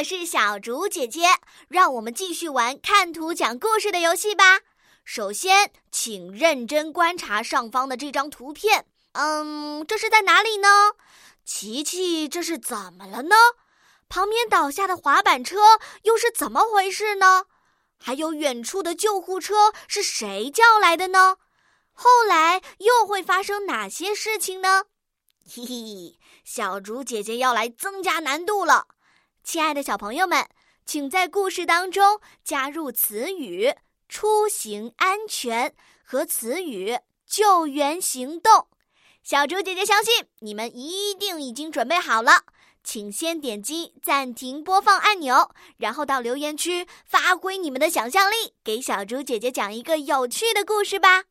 我是小竹姐姐，让我们继续玩看图讲故事的游戏吧。首先，请认真观察上方的这张图片。嗯，这是在哪里呢？琪琪，这是怎么了呢？旁边倒下的滑板车又是怎么回事呢？还有远处的救护车是谁叫来的呢？后来又会发生哪些事情呢？嘿嘿，小竹姐姐要来增加难度了。亲爱的小朋友们，请在故事当中加入词语“出行安全”和词语“救援行动”。小猪姐姐相信你们一定已经准备好了，请先点击暂停播放按钮，然后到留言区发挥你们的想象力，给小猪姐姐讲一个有趣的故事吧。